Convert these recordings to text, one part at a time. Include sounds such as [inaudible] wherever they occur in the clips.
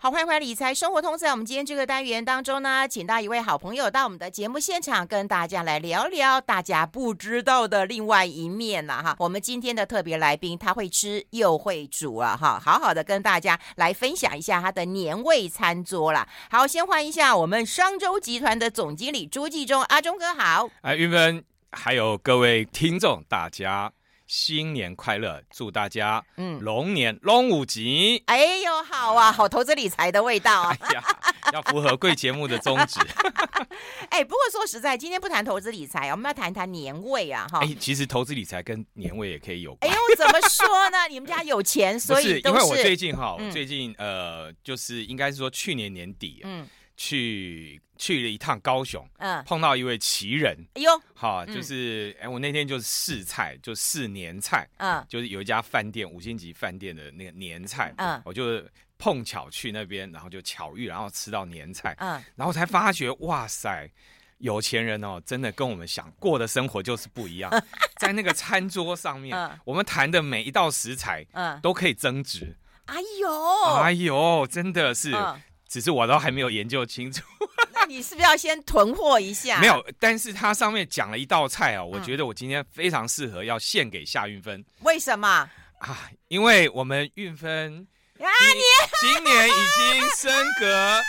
好，欢迎回来理财生活通，在我们今天这个单元当中呢，请到一位好朋友到我们的节目现场，跟大家来聊聊大家不知道的另外一面呐哈。我们今天的特别来宾，他会吃又会煮啊哈，好好的跟大家来分享一下他的年味餐桌啦。好，先欢迎一下我们商周集团的总经理朱继忠，阿忠哥好。哎，韵芬，还有各位听众，大家。新年快乐！祝大家嗯龙年龙五吉！哎呦，好啊，好投资理财的味道啊！哎呀，要符合贵节目的宗旨。[laughs] 哎，不过说实在，今天不谈投资理财，我们要谈谈年味啊！哈，哎，其实投资理财跟年味也可以有关。哎呦，怎么说呢？你们家有钱，[laughs] 所以是因为我最近哈，嗯、最近呃，就是应该是说去年年底嗯。去去了一趟高雄，嗯，碰到一位奇人，哎呦，好，就是哎，我那天就是试菜，就试年菜，嗯，就是有一家饭店五星级饭店的那个年菜，嗯，我就碰巧去那边，然后就巧遇，然后吃到年菜，嗯，然后才发觉，哇塞，有钱人哦，真的跟我们想过的生活就是不一样，[laughs] 在那个餐桌上面，我们谈的每一道食材，嗯，都可以增值，哎呦，哎呦，真的是。只是我都还没有研究清楚，[laughs] 那你是不是要先囤货一下？[laughs] 没有，但是它上面讲了一道菜哦，我觉得我今天非常适合要献给夏运芬。为什么啊？因为我们运芬啊，你 [laughs] 今年已经升格，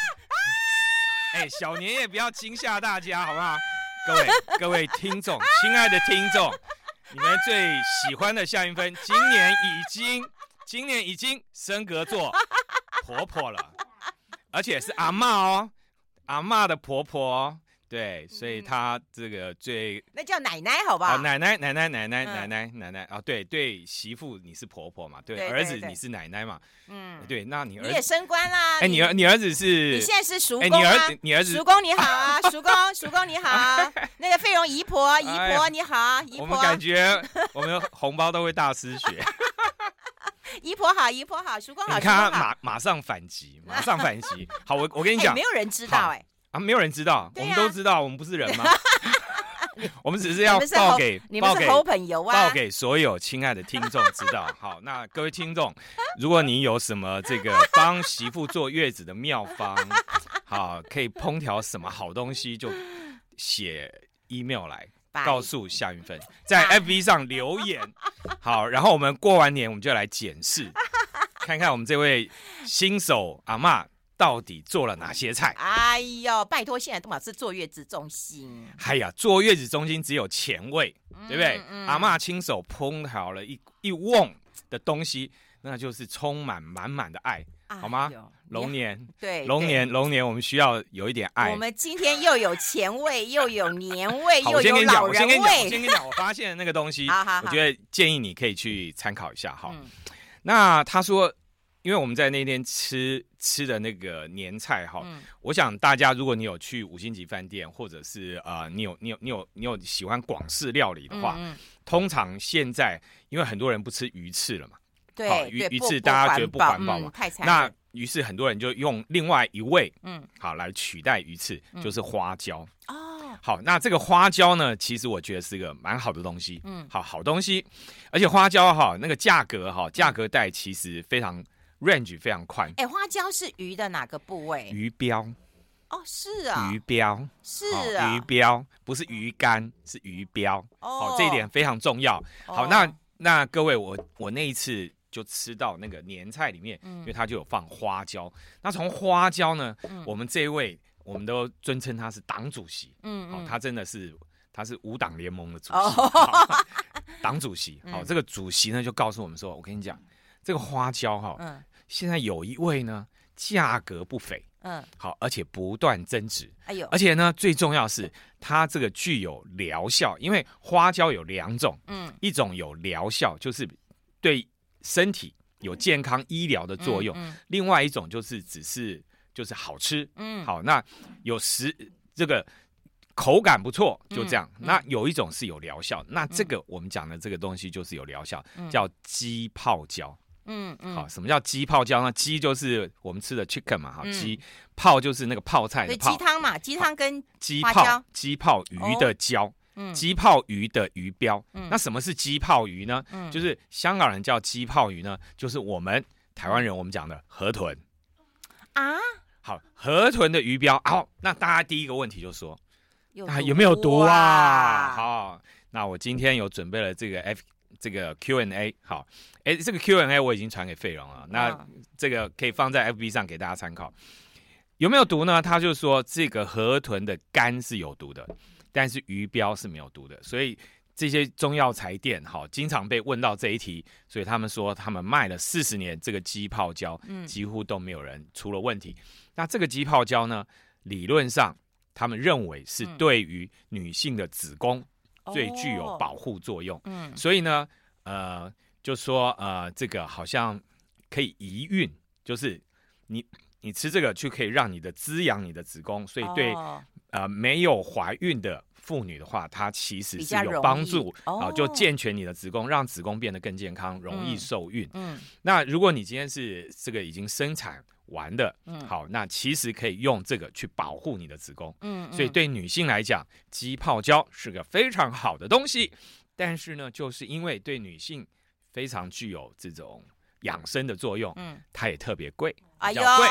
哎，小年夜不要惊吓大家，好不好？各位各位听众，亲爱的听众，你们最喜欢的夏云芬，今年已经今年已经升格做婆婆了。而且是阿妈哦阿妈的婆婆哦对所以她这个最那叫奶奶好不好奶奶奶奶奶奶奶奶奶啊对对媳妇你是婆婆嘛对儿子你是奶奶嘛嗯。对那你儿子也升官啦哎你儿你儿子是你现在是叔公你儿子你儿子叔公你好啊 [laughs] 叔公叔公你好 [laughs] 那个费容姨婆姨婆你好姨婆。我们感觉我们的红包都会大失血。姨婆好，姨婆好，叔公好，你看他马马上反击，[laughs] 马上反击。好，我我跟你讲，没有人知道哎，啊，没有人知道，我们都知道，我们不是人吗？[laughs] 我们只是要报给报给报给所有亲爱的听众知道。好，那各位听众，如果你有什么这个 [laughs] 帮媳妇坐月子的妙方，好，可以烹调什么好东西，就写 email 来。告诉夏云芬，在 FB 上留言，[laughs] 好，然后我们过完年，我们就来检视，[laughs] 看看我们这位新手阿嬷到底做了哪些菜。哎呦，拜托，现在都嘛是坐月子中心。哎呀，坐月子中心只有钱味，嗯、对不对？嗯、阿嬷亲手烹调了一一瓮的东西，那就是充满满满的爱。好吗？龙年，对，龙年，龙年，我们需要有一点爱。我们今天又有前味，又有年味，又有老人味。我先跟你讲，我发现的那个东西，[laughs] 我觉得建议你可以去参考一下哈。那他说，因为我们在那天吃吃的那个年菜哈，我想大家如果你有去五星级饭店，或者是呃，你有你有你有你有喜欢广式料理的话，通常现在因为很多人不吃鱼翅了嘛。对，鱼鱼翅大家觉得不环保嘛？那于是很多人就用另外一味，嗯，好来取代鱼翅，就是花椒。哦，好，那这个花椒呢，其实我觉得是一个蛮好的东西，嗯，好好东西，而且花椒哈，那个价格哈，价格带其实非常 range 非常宽。哎，花椒是鱼的哪个部位？鱼标。哦，是啊，鱼标是啊，鱼标不是鱼竿，是鱼标。哦，这一点非常重要。好，那那各位，我我那一次。就吃到那个年菜里面，因为它就有放花椒。那从花椒呢，我们这一位我们都尊称他是党主席。嗯，哦，他真的是他是五党联盟的主席，[laughs] 党主席。好，这个主席呢就告诉我们说，我跟你讲，这个花椒哈，嗯现在有一位呢价格不菲，嗯，好，而且不断增值。哎呦，而且呢最重要是它这个具有疗效，因为花椒有两种，嗯，一种有疗效，就是对。身体有健康医疗的作用，嗯嗯、另外一种就是只是就是好吃，嗯，好，那有食这个口感不错，就这样。那有一种是有疗效，那这个我们讲的这个东西就是有疗效，嗯、叫鸡泡椒，嗯嗯，好，什么叫鸡泡椒呢？鸡就是我们吃的 chicken 嘛，哈，鸡、嗯、泡就是那个泡菜的泡，鸡汤嘛，鸡汤跟鸡泡鸡泡鱼的椒。哦鸡泡鱼的鱼标，嗯、那什么是鸡泡鱼呢？嗯、就是香港人叫鸡泡鱼呢，就是我们台湾人我们讲的河豚。啊。好，河豚的鱼标，好，那大家第一个问题就说，有啊有没有毒啊？好，那我今天有准备了这个 F 这个 Q&A，好，哎，这个 Q&A 我已经传给费荣了，那这个可以放在 FB 上给大家参考。有没有毒呢？他就说这个河豚的肝是有毒的，但是鱼标是没有毒的，所以。这些中药材店哈，经常被问到这一题，所以他们说他们卖了四十年这个鸡泡胶，几乎都没有人出了问题。嗯、那这个鸡泡胶呢，理论上他们认为是对于女性的子宫最具有保护作用。嗯，所以呢，呃，就说呃，这个好像可以宜孕，就是你你吃这个就可以让你的滋养你的子宫，所以对呃没有怀孕的。妇女的话，它其实是有帮助啊，就健全你的子宫，让子宫变得更健康，容易受孕。嗯，嗯，那如果你今天是这个已经生产完的，嗯，好，那其实可以用这个去保护你的子宫。嗯，所以对女性来讲，鸡泡胶是个非常好的东西。但是呢，就是因为对女性非常具有这种养生的作用，嗯，它也特别贵，贵。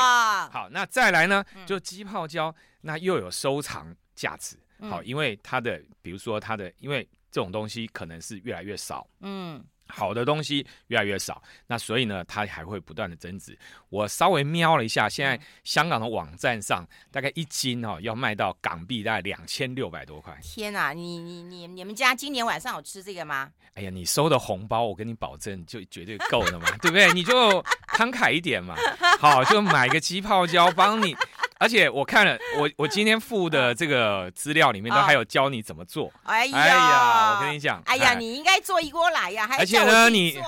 好，那再来呢，就鸡泡胶，那又有收藏价值。好，因为它的，比如说它的，因为这种东西可能是越来越少，嗯，好的东西越来越少，那所以呢，它还会不断的增值。我稍微瞄了一下，现在香港的网站上，大概一斤哦要卖到港币大概两千六百多块。天哪，你你你你们家今年晚上有吃这个吗？哎呀，你收的红包，我跟你保证就绝对够了嘛，对不对？你就慷慨一点嘛，好，就买个鸡泡胶帮你。而且我看了，我我今天附的这个资料里面都还有教你怎么做。哎呀，哎呀，我跟你讲，哎呀，你应该做一锅来呀，还而且呢，你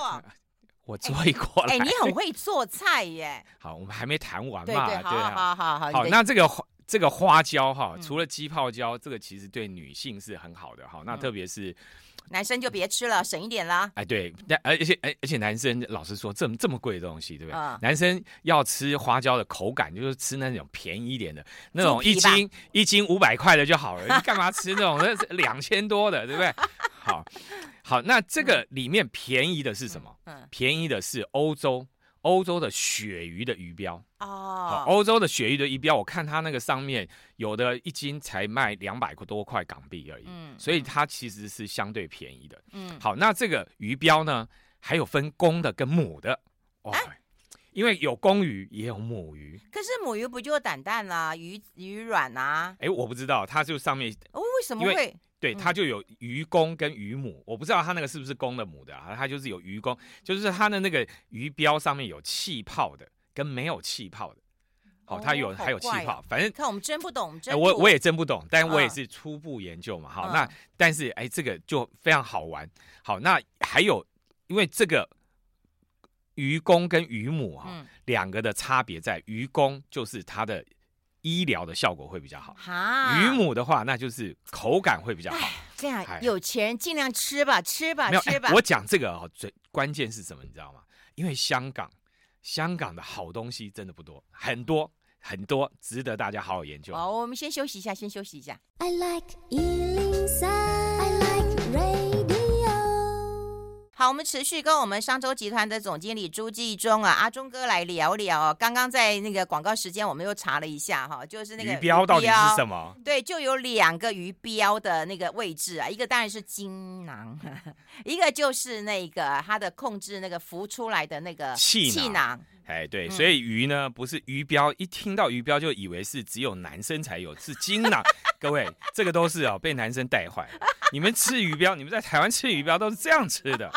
我做一锅来，哎，你很会做菜耶。好，我们还没谈完嘛，对对，好好好好。好，那这个这个花椒哈，除了鸡泡椒，这个其实对女性是很好的哈。那特别是。男生就别吃了，省一点啦。哎，对，但而且而而且男生老实说，这么这么贵的东西，对不对？嗯、男生要吃花椒的口感，就是吃那种便宜一点的，那种一斤一斤五百块的就好了。[laughs] 你干嘛吃那种两千多的，对不对？好，好，那这个里面便宜的是什么？嗯，便宜的是欧洲。欧洲的鳕鱼的鱼标。哦，欧洲的鳕鱼的鱼标，我看它那个上面有的一斤才卖两百多块港币而已，嗯，所以它其实是相对便宜的，嗯，好，那这个鱼标呢，还有分公的跟母的，哦，啊、因为有公鱼也有母鱼，可是母鱼不就胆蛋啦，鱼鱼卵啊？哎，我不知道，它就上面哦，为什么会？对，它就有鱼公跟鱼母，我不知道它那个是不是公的母的啊？它就是有鱼公，就是它的那个鱼标上面有气泡的，跟没有气泡的。好，它有还有气泡，反正看我们真不懂，我我也真不懂，但我也是初步研究嘛。好，那但是哎，这个就非常好玩。好，那还有，因为这个鱼公跟鱼母哈，两个的差别在鱼公就是它的。医疗的效果会比较好。哈，鱼母的话，那就是口感会比较好。这样，有钱人尽量吃吧，吃吧，吃吧。我讲这个哦，最关键是什么？你知道吗？因为香港，香港的好东西真的不多，很多很多，值得大家好好研究。好，我们先休息一下，先休息一下。I like 好，我们持续跟我们商周集团的总经理朱继忠啊，阿忠哥来聊聊啊。刚刚在那个广告时间，我们又查了一下哈，就是那个鱼标到底是什么？对，就有两个鱼标的那个位置啊，一个当然是精囊，[laughs] 一个就是那个它的控制那个浮出来的那个气囊。哎，对，所以鱼呢不是鱼标，一听到鱼标就以为是只有男生才有，是精囊。[laughs] 各位，这个都是哦被男生带坏。你们吃鱼标，你们在台湾吃鱼标都是这样吃的，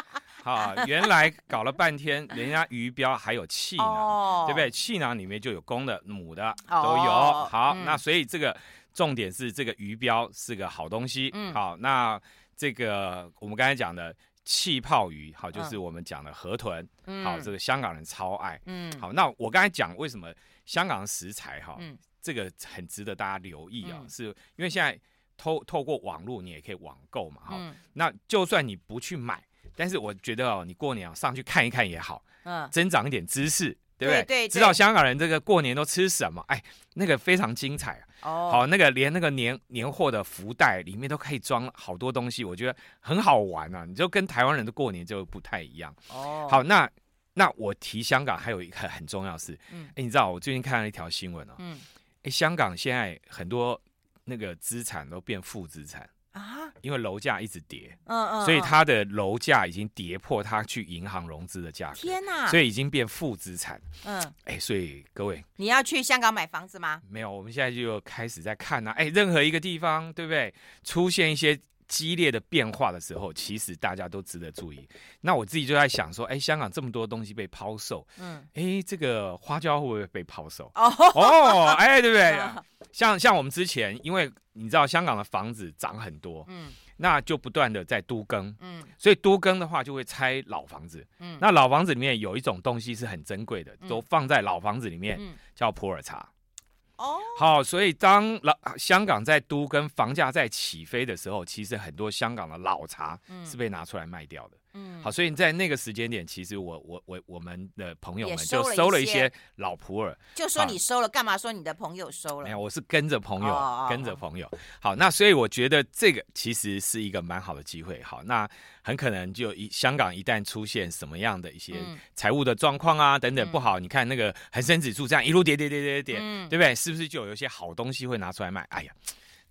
好，原来搞了半天，人家鱼标还有气囊，哦、对不对？气囊里面就有公的、母的都有。哦、好，嗯、那所以这个重点是这个鱼标是个好东西。嗯、好，那这个我们刚才讲的气泡鱼，好，就是我们讲的河豚，嗯、好，这个香港人超爱。嗯，好，那我刚才讲为什么香港的食材哈，嗯、这个很值得大家留意啊，嗯、是因为现在。透透过网络，你也可以网购嘛，哈、嗯。那就算你不去买，但是我觉得哦，你过年啊上去看一看也好，嗯，增长一点知识，对不对？对，对，对，知道香港人这个过年都吃什么？哎，那个非常精彩哦。好，那个连那个年年货的福袋里面都可以装好多东西，我觉得很好玩啊。你就跟台湾人的过年就不太一样哦。好，那那我提香港还有一个很重要的事，嗯，哎，你知道我最近看了一条新闻哦，嗯，哎，香港现在很多那个资产都变负资产。啊，因为楼价一直跌，嗯嗯，所以它的楼价已经跌破它去银行融资的价格。天哪！所以已经变负资产。嗯，哎，所以各位，你要去香港买房子吗？没有，我们现在就开始在看呐。哎，任何一个地方，对不对？出现一些激烈的变化的时候，其实大家都值得注意。那我自己就在想说，哎，香港这么多东西被抛售，嗯，哎，这个花椒会不会被抛售？哦哦，哎，对不对？[laughs] 像像我们之前，因为你知道香港的房子涨很多，嗯，那就不断的在都更，嗯，所以都更的话就会拆老房子，嗯，那老房子里面有一种东西是很珍贵的，都放在老房子里面，叫普洱茶。哦，好，所以当老香港在都跟房价在起飞的时候，其实很多香港的老茶是被拿出来卖掉的。嗯，好，所以在那个时间点，其实我我我我们的朋友们就收了一些老普洱，就说你收了，干嘛说你的朋友收了？没有，我是跟着朋友，跟着朋友。好，那所以我觉得这个其实是一个蛮好的机会。好，那很可能就一香港一旦出现什么样的一些财务的状况啊等等不好，你看那个恒生指数这样一路跌跌跌跌跌，对不对？是不是就有一些好东西会拿出来卖？哎呀，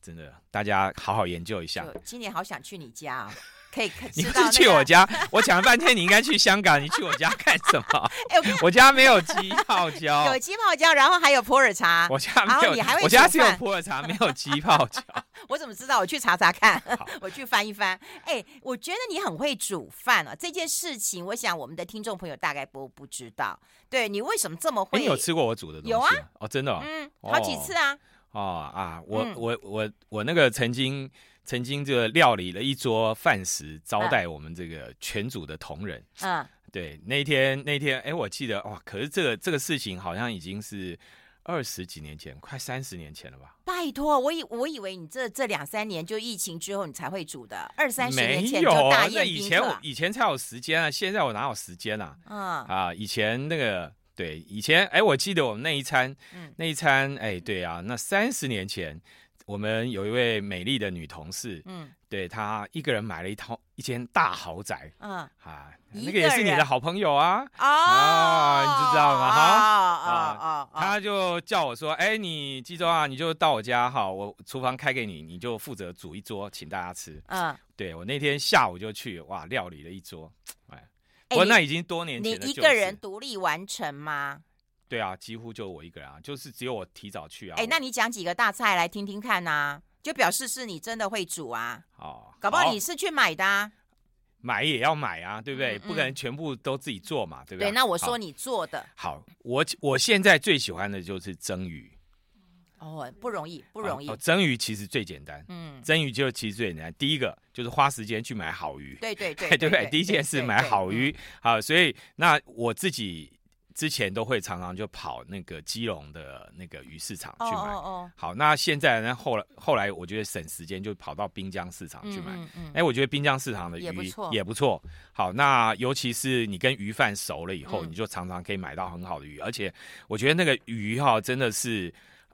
真的，大家好好研究一下。今年好想去你家啊。可以，你不是去我家？我讲了半天，你应该去香港，你去我家干什么？[laughs] 哎我家没有鸡泡椒，有鸡泡椒，然后还有普洱茶。我家没有，你还会？我家只有普洱茶，没有鸡泡椒。[laughs] 我怎么知道？我去查查看，[laughs] 我去翻一翻。哎，我觉得你很会煮饭啊！这件事情，我想我们的听众朋友大概不不知道。对，你为什么这么会？你有吃过我煮的东西？有啊，哦，真的，嗯，好几次啊。哦啊，我我我我那个曾经。曾经就料理了一桌饭食，招待我们这个全组的同仁。嗯，对，那天那天，哎，我记得哇，可是这个这个事情好像已经是二十几年前，快三十年前了吧？拜托，我以我以为你这这两三年就疫情之后你才会煮的，二三十年前就大宴宾客。那以前我以前才有时间啊，现在我哪有时间啊？嗯啊，以前那个对，以前哎，我记得我们那一餐，嗯，那一餐哎，对啊，那三十年前。我们有一位美丽的女同事，嗯，对，她一个人买了一套一间大豪宅，嗯，啊，那个也是你的好朋友啊，啊，你知道吗？哈，啊啊，他就叫我说，哎，你记住啊，你就到我家哈，我厨房开给你，你就负责煮一桌请大家吃，嗯，对，我那天下午就去，哇，料理了一桌，哎，不过那已经多年前，你一个人独立完成吗？对啊，几乎就我一个人啊，就是只有我提早去啊。哎，那你讲几个大菜来听听看呐？就表示是你真的会煮啊。哦，搞不好你是去买的啊。买也要买啊，对不对？不可能全部都自己做嘛，对不对？对，那我说你做的。好，我我现在最喜欢的就是蒸鱼。哦，不容易，不容易。蒸鱼其实最简单。嗯，蒸鱼就其实最简单。第一个就是花时间去买好鱼。对对对，对 [laughs] 不对？第一件事买好鱼。好，所以那我自己。之前都会常常就跑那个基隆的那个鱼市场去买。Oh, oh, oh. 好，那现在呢？后来后来，我觉得省时间，就跑到滨江市场去买。哎、嗯嗯欸，我觉得滨江市场的鱼也不错。也不错。好，那尤其是你跟鱼贩熟了以后，嗯、你就常常可以买到很好的鱼，而且我觉得那个鱼哈，真的是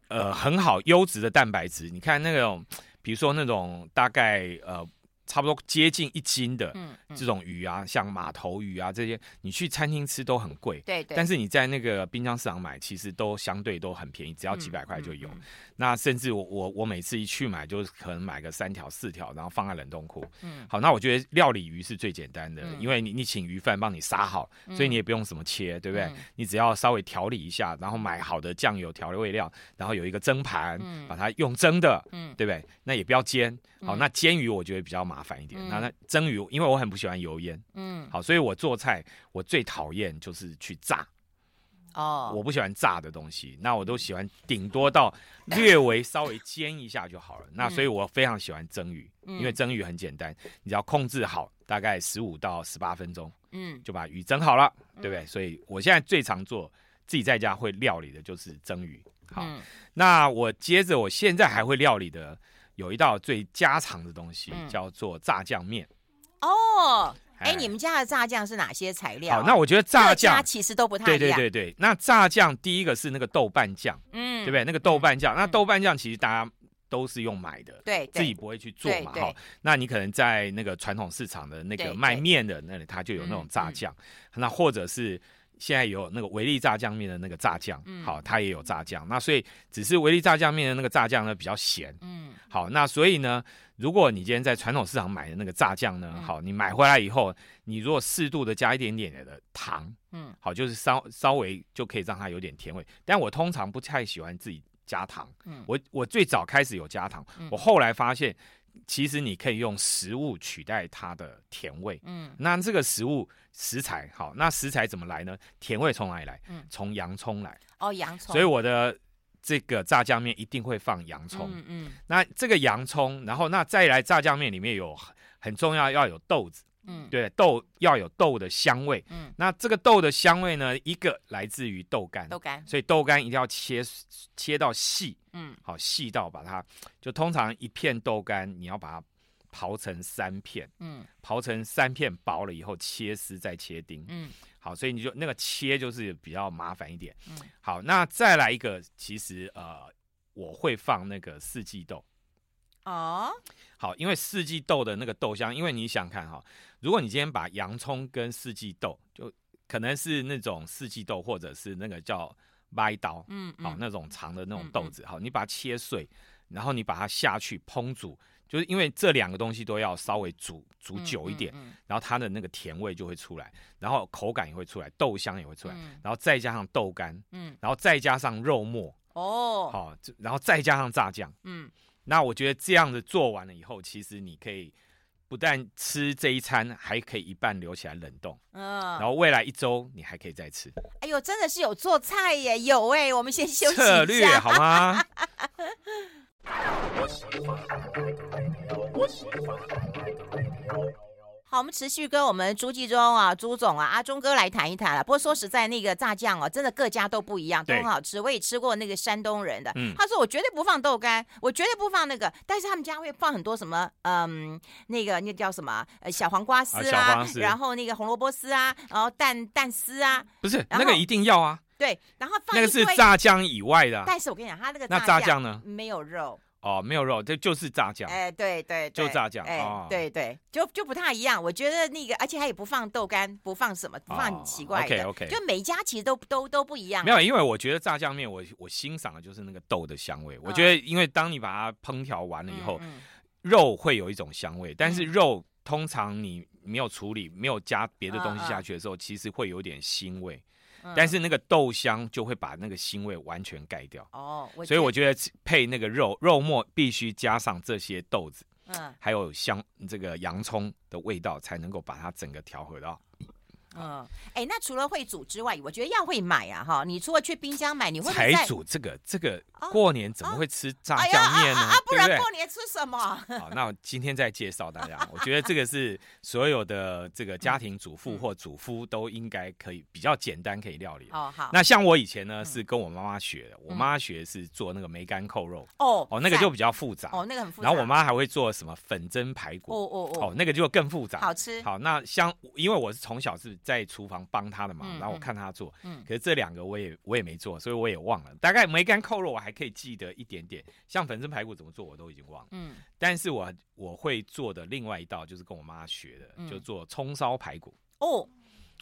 呃很好优质的蛋白质。你看那种，比如说那种大概呃。差不多接近一斤的这种鱼啊，嗯嗯、像马头鱼啊这些，你去餐厅吃都很贵。对对。但是你在那个滨江市场买，其实都相对都很便宜，只要几百块就有。那甚至我我我每次一去买，就是可能买个三条四条，然后放在冷冻库。嗯。好，那我觉得料理鱼是最简单的，嗯、因为你你请鱼贩帮你杀好，所以你也不用什么切，对不对？嗯、你只要稍微调理一下，然后买好的酱油调味料，然后有一个蒸盘，嗯、把它用蒸的，嗯，对不对？那也不要煎。好，那煎鱼我觉得比较麻烦一点。嗯、那那蒸鱼，因为我很不喜欢油烟。嗯。好，所以我做菜我最讨厌就是去炸。哦。我不喜欢炸的东西，那我都喜欢顶多到略微稍微煎一下就好了。嗯、那所以我非常喜欢蒸鱼，嗯、因为蒸鱼很简单，你只要控制好大概十五到十八分钟，嗯，就把鱼蒸好了，嗯、对不对？所以我现在最常做自己在家会料理的就是蒸鱼。好，嗯、那我接着我现在还会料理的。有一道最家常的东西，叫做炸酱面。哦，哎，你们家的炸酱是哪些材料？好，那我觉得炸酱其实都不太。对对对对，那炸酱第一个是那个豆瓣酱，嗯，对不对？那个豆瓣酱，那豆瓣酱其实大家都是用买的，对，自己不会去做嘛。哈，那你可能在那个传统市场的那个卖面的那里，它就有那种炸酱。那或者是现在有那个维力炸酱面的那个炸酱，好，它也有炸酱。那所以只是维力炸酱面的那个炸酱呢比较咸，嗯，好，那所以呢，如果你今天在传统市场买的那个炸酱呢，好，你买回来以后，你如果适度的加一点点的糖，嗯，好，就是稍稍微就可以让它有点甜味。但我通常不太喜欢自己加糖，嗯，我我最早开始有加糖，我后来发现。其实你可以用食物取代它的甜味，嗯，那这个食物食材好，那食材怎么来呢？甜味从哪里来？嗯，从洋葱来。哦，洋葱。所以我的这个炸酱面一定会放洋葱，嗯嗯。那这个洋葱，然后那再来炸酱面里面有很重要要有豆子。嗯，对，豆要有豆的香味。嗯，那这个豆的香味呢，一个来自于豆干，豆干，所以豆干一定要切切到细。嗯，好细到把它，就通常一片豆干你要把它刨成三片。嗯，刨成三片薄了以后切丝再切丁。嗯，好，所以你就那个切就是比较麻烦一点。嗯，好，那再来一个，其实呃，我会放那个四季豆。哦，好，因为四季豆的那个豆香，因为你想看哈。如果你今天把洋葱跟四季豆，就可能是那种四季豆，或者是那个叫歪刀，嗯，好，那种长的那种豆子，好，你把它切碎，然后你把它下去烹煮，就是因为这两个东西都要稍微煮煮久一点，然后它的那个甜味就会出来，然后口感也会出来，豆香也会出来，然后再加上豆干，嗯，然后再加上肉末，哦，好，然后再加上炸酱，嗯，那我觉得这样子做完了以后，其实你可以。不但吃这一餐，还可以一半留起来冷冻，嗯，然后未来一周你还可以再吃。哎呦，真的是有做菜耶，有哎，我们先休息一下。策略好吗？[laughs] 好，我们持续跟我们朱继忠啊，朱总啊，阿忠哥来谈一谈了。不过说实在，那个炸酱哦，真的各家都不一样，都很好吃。我也吃过那个山东人的，嗯、他说我绝对不放豆干，我绝对不放那个，但是他们家会放很多什么，嗯，那个那叫什么，呃，小黄瓜丝啊，啊然后那个红萝卜丝啊，然后蛋蛋丝啊，不是那个一定要啊，对，然后放那个是炸酱以外的。但是我跟你讲，他那个那炸酱呢，没有肉。哦，没有肉，这就是炸酱。哎，对对，就炸酱。哎，对对，就就不太一样。我觉得那个，而且它也不放豆干，不放什么，不放很奇怪的。OK OK，就每一家其实都都都不一样。没有，因为我觉得炸酱面，我我欣赏的就是那个豆的香味。我觉得，因为当你把它烹调完了以后，肉会有一种香味，但是肉通常你没有处理，没有加别的东西下去的时候，其实会有点腥味。但是那个豆香就会把那个腥味完全盖掉哦，所以我觉得配那个肉肉末必须加上这些豆子，嗯，还有香这个洋葱的味道，才能够把它整个调和到。嗯，哎，那除了会煮之外，我觉得要会买啊，哈！你除了去冰箱买，你会才煮这个这个过年怎么会吃炸酱面呢？啊，不然过年吃什么？好，那我今天再介绍大家，我觉得这个是所有的这个家庭主妇或主夫都应该可以比较简单可以料理。哦，好。那像我以前呢是跟我妈妈学的，我妈学是做那个梅干扣肉。哦哦，那个就比较复杂。哦，那个很复杂。然后我妈还会做什么粉蒸排骨。哦哦哦。哦，那个就更复杂。好吃。好，那像因为我是从小是。在厨房帮他的忙，然后我看他做，嗯，可是这两个我也我也没做，所以我也忘了。大概梅干扣肉我还可以记得一点点，像粉蒸排骨怎么做我都已经忘了，嗯。但是我我会做的另外一道就是跟我妈学的，嗯、就做葱烧排骨哦。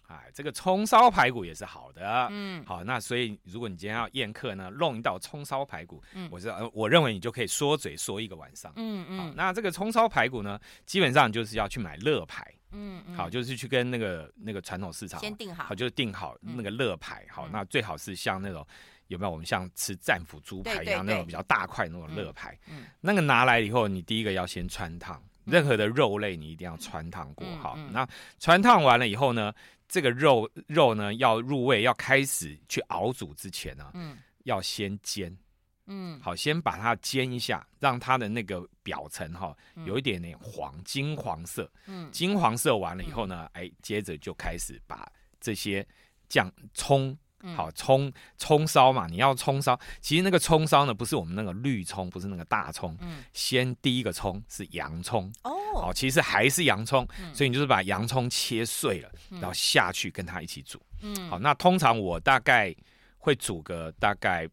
哎，这个葱烧排骨也是好的，嗯，好。那所以如果你今天要宴客呢，弄一道葱烧排骨，嗯，我知道，我认为你就可以说嘴说一个晚上，嗯嗯。好，那这个葱烧排骨呢，基本上就是要去买乐排。嗯，嗯。好，就是去跟那个那个传统市场先定好，好就是定好那个乐牌，嗯、好，那最好是像那种有没有？我们像吃战斧猪排一样那种比较大块那种乐牌，那个拿来以后，你第一个要先穿烫，任何的肉类你一定要穿烫过，好，那穿烫完了以后呢，这个肉肉呢要入味，要开始去熬煮之前呢，嗯，要先煎。嗯，好，先把它煎一下，让它的那个表层哈有一点点黄金黄色。嗯，金黄色完了以后呢，哎，接着就开始把这些酱葱，好葱葱烧嘛，你要葱烧。其实那个葱烧呢，不是我们那个绿葱，不是那个大葱。嗯，先第一个葱是洋葱。哦，好，其实还是洋葱，所以你就是把洋葱切碎了，然后下去跟它一起煮。嗯，好，那通常我大概会煮个大概。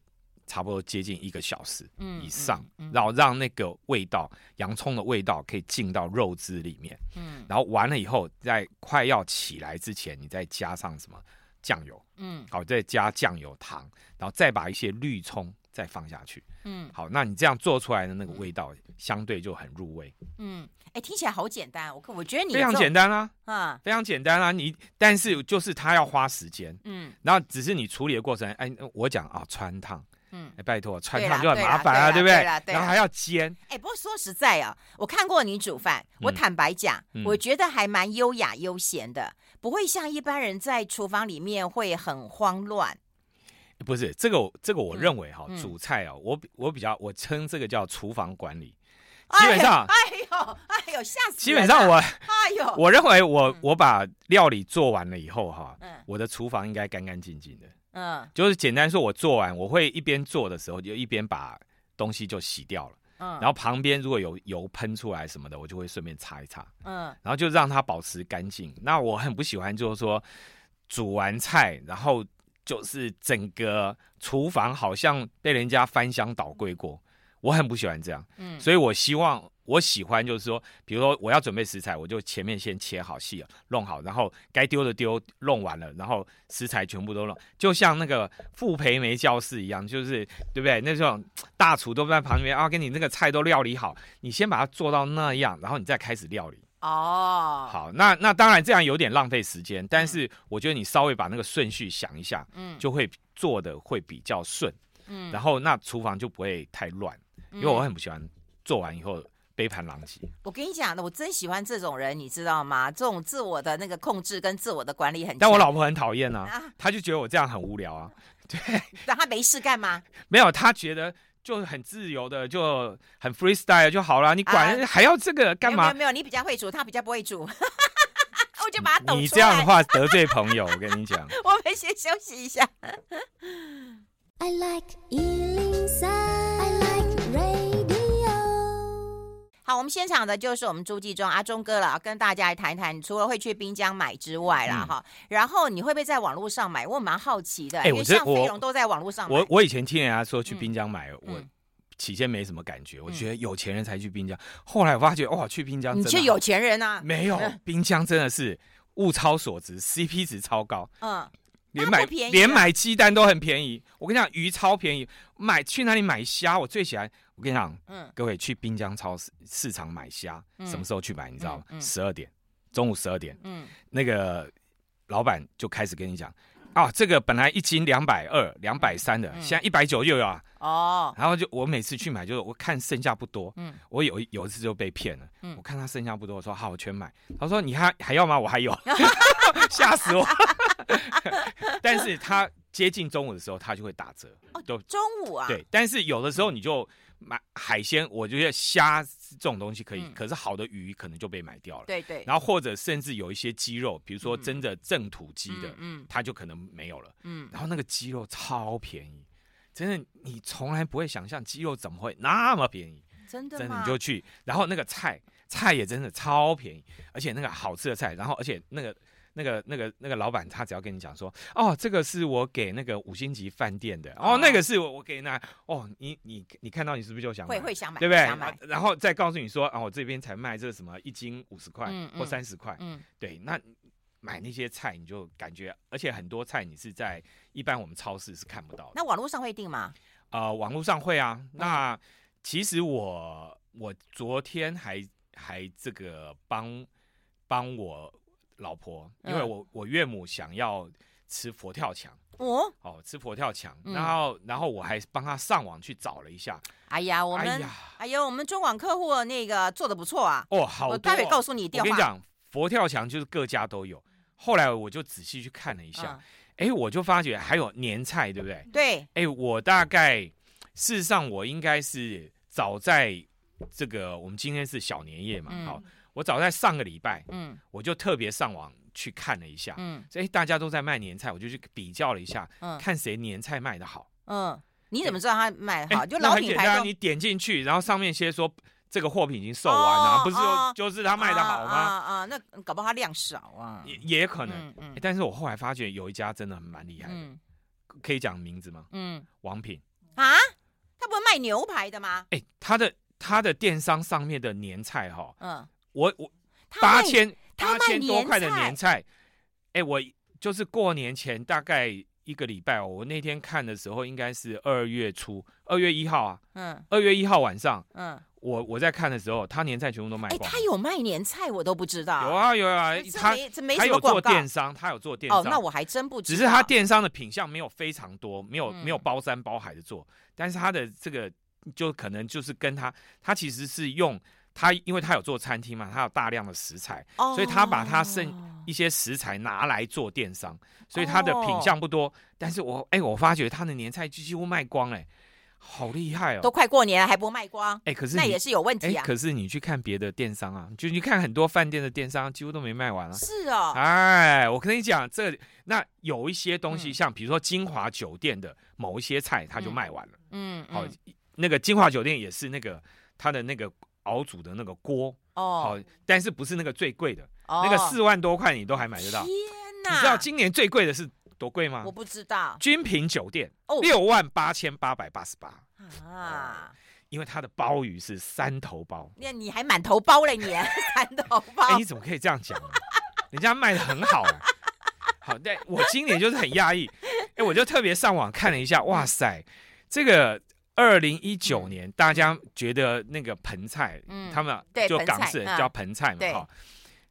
差不多接近一个小时以上，嗯嗯。嗯、然后让那个味道，洋葱的味道可以进到肉汁里面。嗯，然后完了以后，在快要起来之前，你再加上什么？酱油，嗯，好，再加酱油糖，然后再把一些绿葱再放下去，嗯，好，那你这样做出来的那个味道相对就很入味，嗯，哎，听起来好简单，我我觉得你非常简单啊，啊，非常简单啊，你但是就是它要花时间，嗯，然后只是你处理的过程，哎，我讲啊，穿烫。拜托，汆烫就很麻烦啊，对不对？然后还要煎。哎，不过说实在啊，我看过你煮饭，我坦白讲，我觉得还蛮优雅悠闲的，不会像一般人在厨房里面会很慌乱。不是这个，这个我认为哈，煮菜哦，我我比较我称这个叫厨房管理。基本上，哎呦，哎呦，吓死！基本上我，哎呦，我认为我我把料理做完了以后哈，我的厨房应该干干净净的。嗯，就是简单说，我做完，我会一边做的时候，就一边把东西就洗掉了。嗯，然后旁边如果有油喷出来什么的，我就会顺便擦一擦。嗯，然后就让它保持干净。那我很不喜欢，就是说煮完菜，然后就是整个厨房好像被人家翻箱倒柜过，我很不喜欢这样。嗯，所以我希望。我喜欢就是说，比如说我要准备食材，我就前面先切好细了，弄好，然后该丢的丢，弄完了，然后食材全部都弄，就像那个傅培梅教室一样，就是对不对？那种大厨都在旁边啊，给你那个菜都料理好，你先把它做到那样，然后你再开始料理。哦，好，那那当然这样有点浪费时间，但是我觉得你稍微把那个顺序想一下，嗯，就会做的会比较顺，嗯，然后那厨房就不会太乱，因为我很不喜欢做完以后。杯盘狼藉。我跟你讲，我真喜欢这种人，你知道吗？这种自我的那个控制跟自我的管理很。但我老婆很讨厌啊，她就觉得我这样很无聊啊。[laughs] 对，让她没事干嘛？[laughs] 没有，她觉得就很自由的，就很 freestyle 就好了。你管、啊、还要这个干嘛？没有没有，你比较会煮，她比较不会煮。[laughs] 我就把它抖出来。你这样的话得罪朋友，我跟你讲。我们先休息一下。I like 好，我们现场的就是我们朱继忠阿忠哥了，跟大家来谈一谈。除了会去滨江买之外啦，哈、嗯，然后你会不会在网络上买？我蛮好奇的，欸、因为像飞龙都在网络上买。我我以前听人家说去滨江买，嗯、我起先没什么感觉，嗯、我觉得有钱人才去滨江。后来我发觉，哇，去滨江，你去有钱人啊？没有，[laughs] 滨江真的是物超所值，CP 值超高。嗯。连买连买鸡蛋都很便宜，我跟你讲，鱼超便宜。买去哪里买虾？我最喜欢。我跟你讲，嗯，各位去滨江超市市场买虾，嗯、什么时候去买？你知道吗？十二、点，中午十二点。嗯，那个老板就开始跟你讲，啊，这个本来一斤两百二、两百三的，嗯、现在一百九又有啊。哦，然后就我每次去买，就是我看剩下不多。嗯，我有有一次就被骗了。嗯，我看他剩下不多，我说好，我全买。他说你还还要吗？我还有 [laughs] [laughs] 吓死我。[laughs] 但是他接近中午的时候，他就会打折。哦，就中午啊？对。但是有的时候你就买海鲜，我觉得虾这种东西可以，嗯、可是好的鱼可能就被买掉了。对对。然后或者甚至有一些鸡肉，比如说真的正土鸡的，嗯，嗯它就可能没有了。嗯。然后那个鸡肉超便宜，真的，你从来不会想象鸡肉怎么会那么便宜。真的？真的你就去，然后那个菜菜也真的超便宜，而且那个好吃的菜，然后而且那个。那个、那个、那个老板，他只要跟你讲说，哦，这个是我给那个五星级饭店的，哦，那个是我我给那，哦，你你你看到你是不是就想买？会会想买，对不对？然后再告诉你说，啊，我这边才卖这个什么一斤五十块或三十块，嗯，对，那买那些菜你就感觉，而且很多菜你是在一般我们超市是看不到的。那网络上会订吗？呃，网络上会啊。那其实我我昨天还还这个帮帮我。老婆，因为我我岳母想要吃佛跳墙哦，哦，吃佛跳墙，然后然后我还帮他上网去找了一下。哎呀，我们哎呀，哎呦，我们中广客户那个做的不错啊。哦，好，我待会告诉你电话。我跟你讲，佛跳墙就是各家都有。后来我就仔细去看了一下，哎，我就发觉还有年菜，对不对？对。哎，我大概事实上我应该是早在这个我们今天是小年夜嘛，好。我早在上个礼拜，嗯，我就特别上网去看了一下，嗯，所以大家都在卖年菜，我就去比较了一下，嗯，看谁年菜卖的好，嗯，你怎么知道他卖得好？就老品牌，你点进去，然后上面先说这个货品已经售完了，不是说就是他卖的好吗？啊，那搞不好他量少啊，也也可能，嗯，但是我后来发觉有一家真的蛮厉害的，可以讲名字吗？嗯，王品啊，他不是卖牛排的吗？哎，他的他的电商上面的年菜哈，嗯。我我八千八千多块的年菜，哎，我就是过年前大概一个礼拜哦，我那天看的时候应该是二月初，二月一号啊，嗯，二月一号晚上，嗯。我我在看的时候，他年菜全部都卖光。哎，他有卖年菜，我都不知道。有啊有啊，他他有做电商，他有做电商。哦，那我还真不知道。只是他电商的品相没有非常多，没有没有包山包海的做，但是他的这个就可能就是跟他，他其实是用他，因为他有做餐厅嘛，他有大量的食材，所以他把他剩一些食材拿来做电商，所以他的品相不多。但是我哎，我发觉他的年菜几乎卖光哎。好厉害哦！都快过年了还不卖光？哎，可是那也是有问题啊。可是你去看别的电商啊，就你看很多饭店的电商几乎都没卖完了。是哦。哎，我跟你讲，这那有一些东西，像比如说金华酒店的某一些菜，他就卖完了。嗯。好，那个金华酒店也是那个他的那个熬煮的那个锅哦，好，但是不是那个最贵的，那个四万多块你都还买得到。天哪！你知道今年最贵的是？多贵吗？我不知道。君品酒店六万八千八百八十八啊！因为它的鲍鱼是三头鲍。那你还满头包了你？[laughs] 三头鲍？哎，你怎么可以这样讲？[laughs] 人家卖的很好。好，对，我今年就是很压抑。哎，我就特别上网看了一下，哇塞，这个二零一九年大家觉得那个盆菜，嗯，他们就港式人叫盆菜嘛，哈。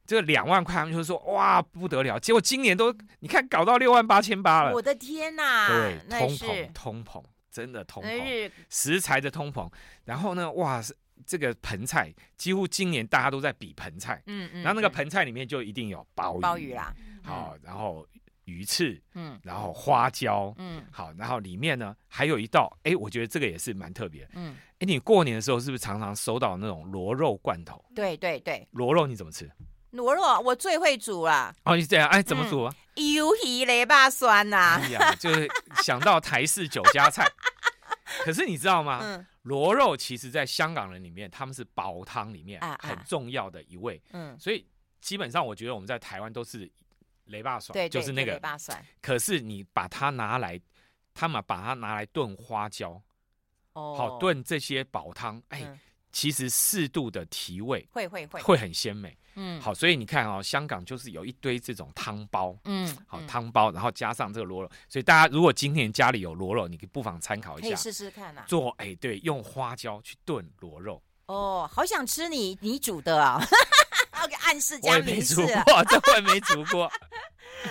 这个两万块，他们就说哇不得了，结果今年都你看搞到六万八千八了，我的天哪！对，通膨通膨，真的通膨，食材的通膨。然后呢，哇，这个盆菜几乎今年大家都在比盆菜，嗯嗯，然后那个盆菜里面就一定有鲍鱼，鲍鱼啦，好，然后鱼翅，嗯，然后花椒，嗯，好，然后里面呢还有一道，哎，我觉得这个也是蛮特别，嗯，哎，你过年的时候是不是常常收到那种螺肉罐头？对对对，螺肉你怎么吃？螺肉我最会煮了哦，你这样哎，怎么煮啊？鱿鱼雷霸酸呐！哎呀，就是想到台式酒家菜。[laughs] 可是你知道吗？嗯，螺肉其实在香港人里面，他们是煲汤里面很重要的一味。嗯，所以基本上我觉得我们在台湾都是雷霸酸，对，就是那个雷霸酸。可是你把它拿来，他们把它拿来炖花椒，哦，好炖这些煲汤，哎，其实适度的提味，会会会会很鲜美。嗯，好，所以你看哦，香港就是有一堆这种汤包，嗯，好汤包，然后加上这个螺肉，所以大家如果今天家里有螺肉，你可以不妨参考一下，可以试试看呐。做哎，对，用花椒去炖螺肉。哦，好想吃你你煮的啊！我给暗示加明示，[laughs] 我也没煮过，这回没煮过。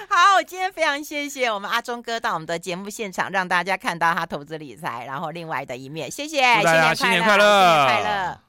好，今天非常谢谢我们阿忠哥到我们的节目现场，让大家看到他投资理财然后另外的一面。谢谢，新年快乐，新年快乐。